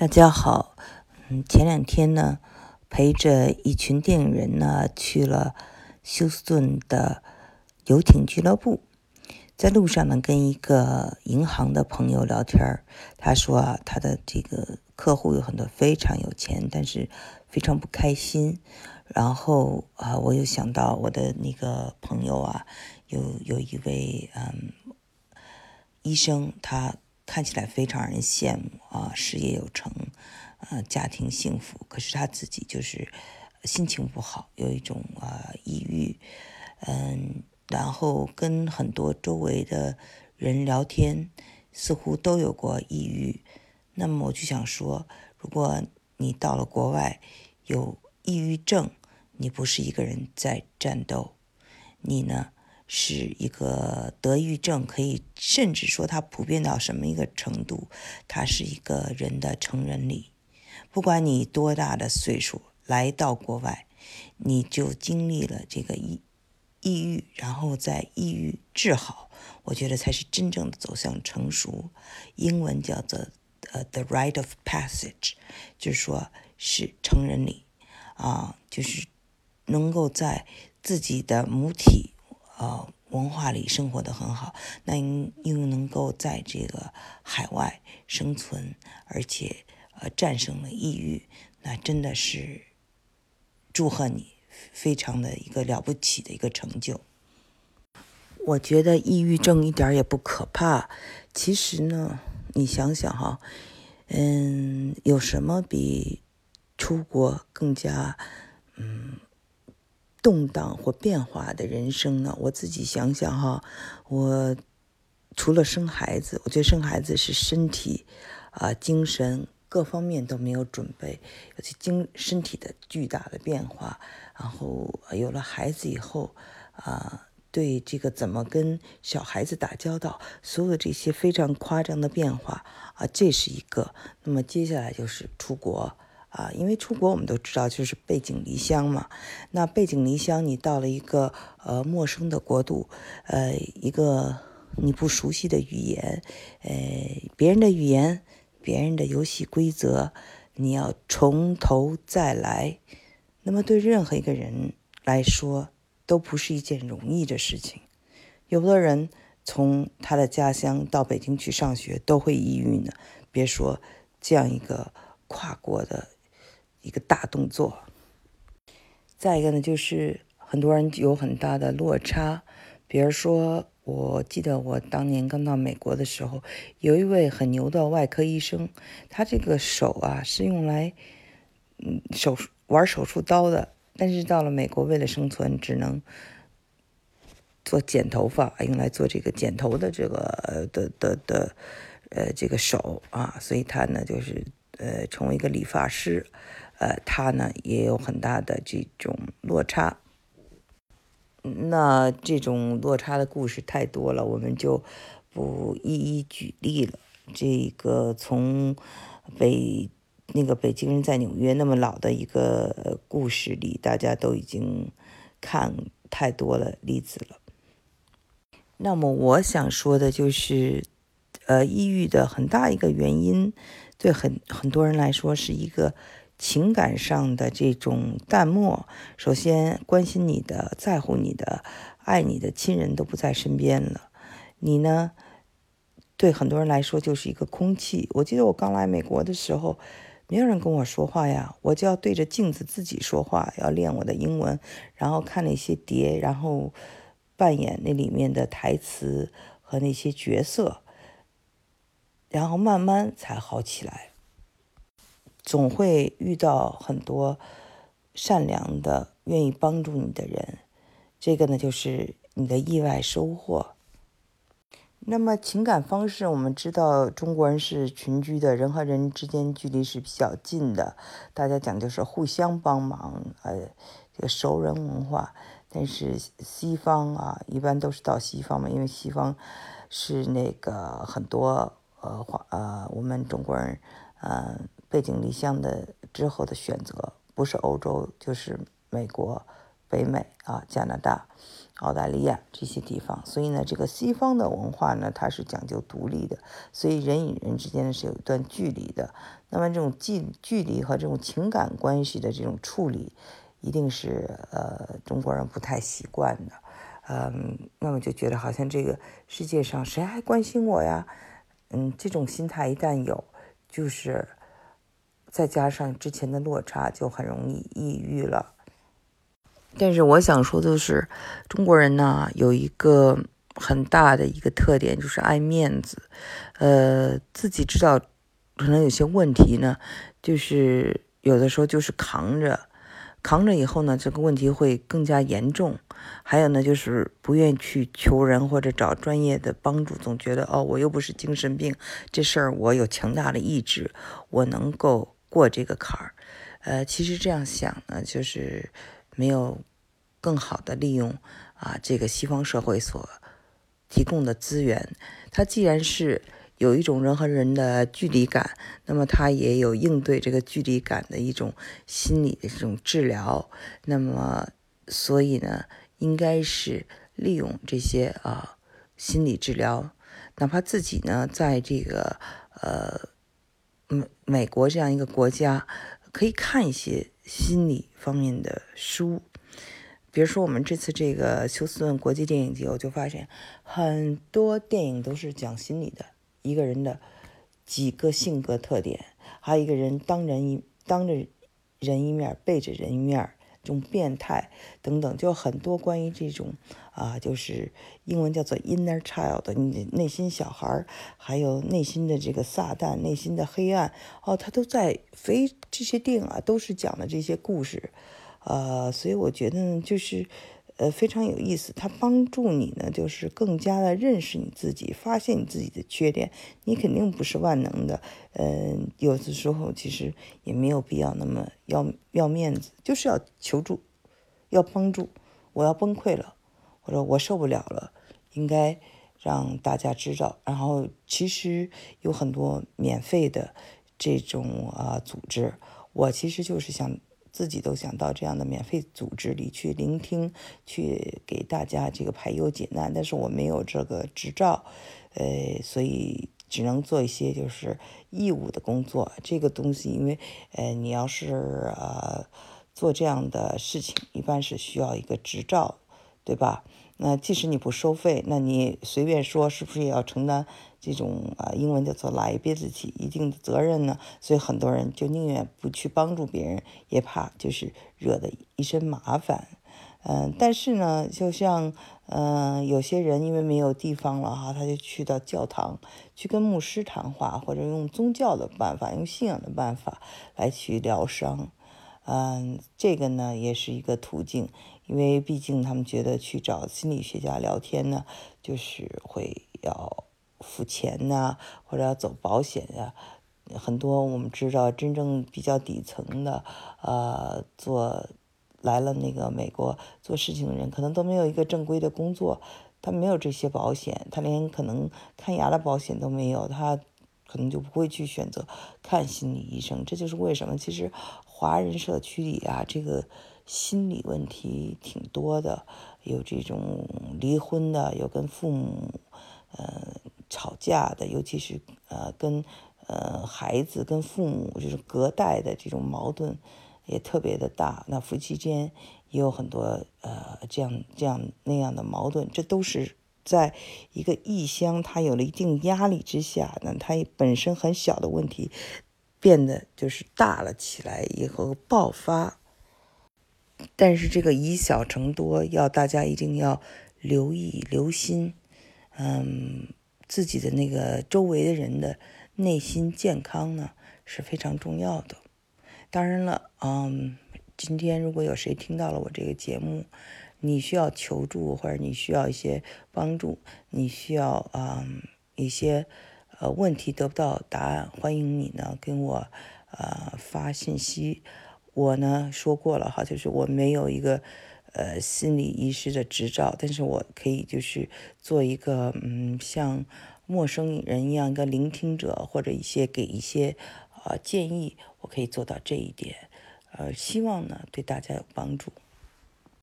大家好，嗯，前两天呢，陪着一群电影人呢去了休斯顿的游艇俱乐部，在路上呢跟一个银行的朋友聊天他说啊，他的这个客户有很多非常有钱，但是非常不开心。然后啊，我又想到我的那个朋友啊，有有一位嗯医生，他。看起来非常让人羡慕啊，事业有成，呃，家庭幸福。可是他自己就是心情不好，有一种啊抑郁，嗯，然后跟很多周围的人聊天，似乎都有过抑郁。那么我就想说，如果你到了国外有抑郁症，你不是一个人在战斗，你呢？是一个得抑郁症，可以甚至说它普遍到什么一个程度？它是一个人的成人礼。不管你多大的岁数来到国外，你就经历了这个抑抑郁，然后在抑郁治好，我觉得才是真正的走向成熟。英文叫做呃 the right of passage，就是说是成人礼啊，就是能够在自己的母体。呃，文化里生活的很好，那又能够在这个海外生存，而且呃战胜了抑郁，那真的是祝贺你，非常的一个了不起的一个成就。我觉得抑郁症一点也不可怕，其实呢，你想想哈，嗯，有什么比出国更加嗯？动荡或变化的人生呢？我自己想想哈，我除了生孩子，我觉得生孩子是身体啊、精神各方面都没有准备，而且精身体的巨大的变化。然后有了孩子以后啊，对这个怎么跟小孩子打交道，所有的这些非常夸张的变化啊，这是一个。那么接下来就是出国。啊，因为出国我们都知道就是背井离乡嘛。那背井离乡，你到了一个呃陌生的国度，呃，一个你不熟悉的语言，呃，别人的语言，别人的游戏规则，你要从头再来。那么对任何一个人来说，都不是一件容易的事情。有的人从他的家乡到北京去上学都会抑郁呢，别说这样一个跨国的。一个大动作。再一个呢，就是很多人有很大的落差。比如说，我记得我当年刚到美国的时候，有一位很牛的外科医生，他这个手啊是用来嗯手术玩手术刀的，但是到了美国，为了生存，只能做剪头发，用来做这个剪头的这个的的的呃这个手啊，所以他呢就是呃成为一个理发师。呃，他呢也有很大的这种落差，那这种落差的故事太多了，我们就不一一举例了。这个从北那个北京人在纽约那么老的一个故事里，大家都已经看太多了例子了。那么我想说的就是，呃，抑郁的很大一个原因，对很很多人来说是一个。情感上的这种淡漠，首先关心你的、在乎你的、爱你的亲人都不在身边了，你呢，对很多人来说就是一个空气。我记得我刚来美国的时候，没有人跟我说话呀，我就要对着镜子自己说话，要练我的英文，然后看那些碟，然后扮演那里面的台词和那些角色，然后慢慢才好起来。总会遇到很多善良的、愿意帮助你的人，这个呢就是你的意外收获。那么情感方式，我们知道中国人是群居的，人和人之间距离是比较近的，大家讲究是互相帮忙，呃，这个熟人文化。但是西方啊，一般都是到西方嘛，因为西方是那个很多呃华呃我们中国人，嗯。背井离乡的之后的选择，不是欧洲就是美国，北美啊、加拿大、澳大利亚这些地方。所以呢，这个西方的文化呢，它是讲究独立的，所以人与人之间呢是有一段距离的。那么这种距距离和这种情感关系的这种处理，一定是呃中国人不太习惯的。嗯，那么就觉得好像这个世界上谁还关心我呀？嗯，这种心态一旦有，就是再加上之前的落差，就很容易抑郁了。但是我想说的是，中国人呢有一个很大的一个特点，就是爱面子。呃，自己知道可能有些问题呢，就是有的时候就是扛着。扛着以后呢，这个问题会更加严重。还有呢，就是不愿意去求人或者找专业的帮助，总觉得哦，我又不是精神病，这事儿我有强大的意志，我能够过这个坎儿。呃，其实这样想呢，就是没有更好的利用啊，这个西方社会所提供的资源。它既然是。有一种人和人的距离感，那么他也有应对这个距离感的一种心理的这种治疗。那么，所以呢，应该是利用这些啊心理治疗，哪怕自己呢在这个呃美美国这样一个国家，可以看一些心理方面的书。比如说，我们这次这个休斯顿国际电影节，我就发现很多电影都是讲心理的。一个人的几个性格特点，还有一个人当人一当着人一面，背着人一面，这种变态等等，就很多关于这种啊，就是英文叫做 inner child，你内心小孩还有内心的这个撒旦，内心的黑暗哦，他都在非这些电影啊，都是讲的这些故事，呃，所以我觉得呢，就是。呃，非常有意思，它帮助你呢，就是更加的认识你自己，发现你自己的缺点。你肯定不是万能的，嗯，有的时候其实也没有必要那么要要面子，就是要求助，要帮助。我要崩溃了，或者我受不了了，应该让大家知道。然后其实有很多免费的这种啊组织，我其实就是想。自己都想到这样的免费组织里去聆听，去给大家这个排忧解难，但是我没有这个执照，呃，所以只能做一些就是义务的工作。这个东西，因为呃，你要是呃做这样的事情，一般是需要一个执照，对吧？那即使你不收费，那你随便说，是不是也要承担？这种啊，英文叫做 liability，一定的责任呢，所以很多人就宁愿不去帮助别人，也怕就是惹得一身麻烦。嗯，但是呢，就像嗯，有些人因为没有地方了哈，他就去到教堂去跟牧师谈话，或者用宗教的办法，用信仰的办法来去疗伤。嗯，这个呢也是一个途径，因为毕竟他们觉得去找心理学家聊天呢，就是会要。付钱呐，或者要走保险呀，很多我们知道真正比较底层的，呃，做来了那个美国做事情的人，可能都没有一个正规的工作，他没有这些保险，他连可能看牙的保险都没有，他可能就不会去选择看心理医生。这就是为什么，其实华人社区里啊，这个心理问题挺多的，有这种离婚的，有跟父母，呃。吵架的，尤其是呃跟呃孩子跟父母就是隔代的这种矛盾也特别的大。那夫妻间也有很多呃这样这样那样的矛盾，这都是在一个异乡，他有了一定压力之下，那他本身很小的问题变得就是大了起来以后爆发。但是这个以小成多，要大家一定要留意留心，嗯。自己的那个周围的人的内心健康呢是非常重要的。当然了，嗯，今天如果有谁听到了我这个节目，你需要求助或者你需要一些帮助，你需要嗯一些呃问题得不到答案，欢迎你呢跟我呃发信息。我呢说过了哈，就是我没有一个。呃，心理医师的执照，但是我可以就是做一个，嗯，像陌生人一样一个聆听者，或者一些给一些呃建议，我可以做到这一点，呃，希望呢对大家有帮助。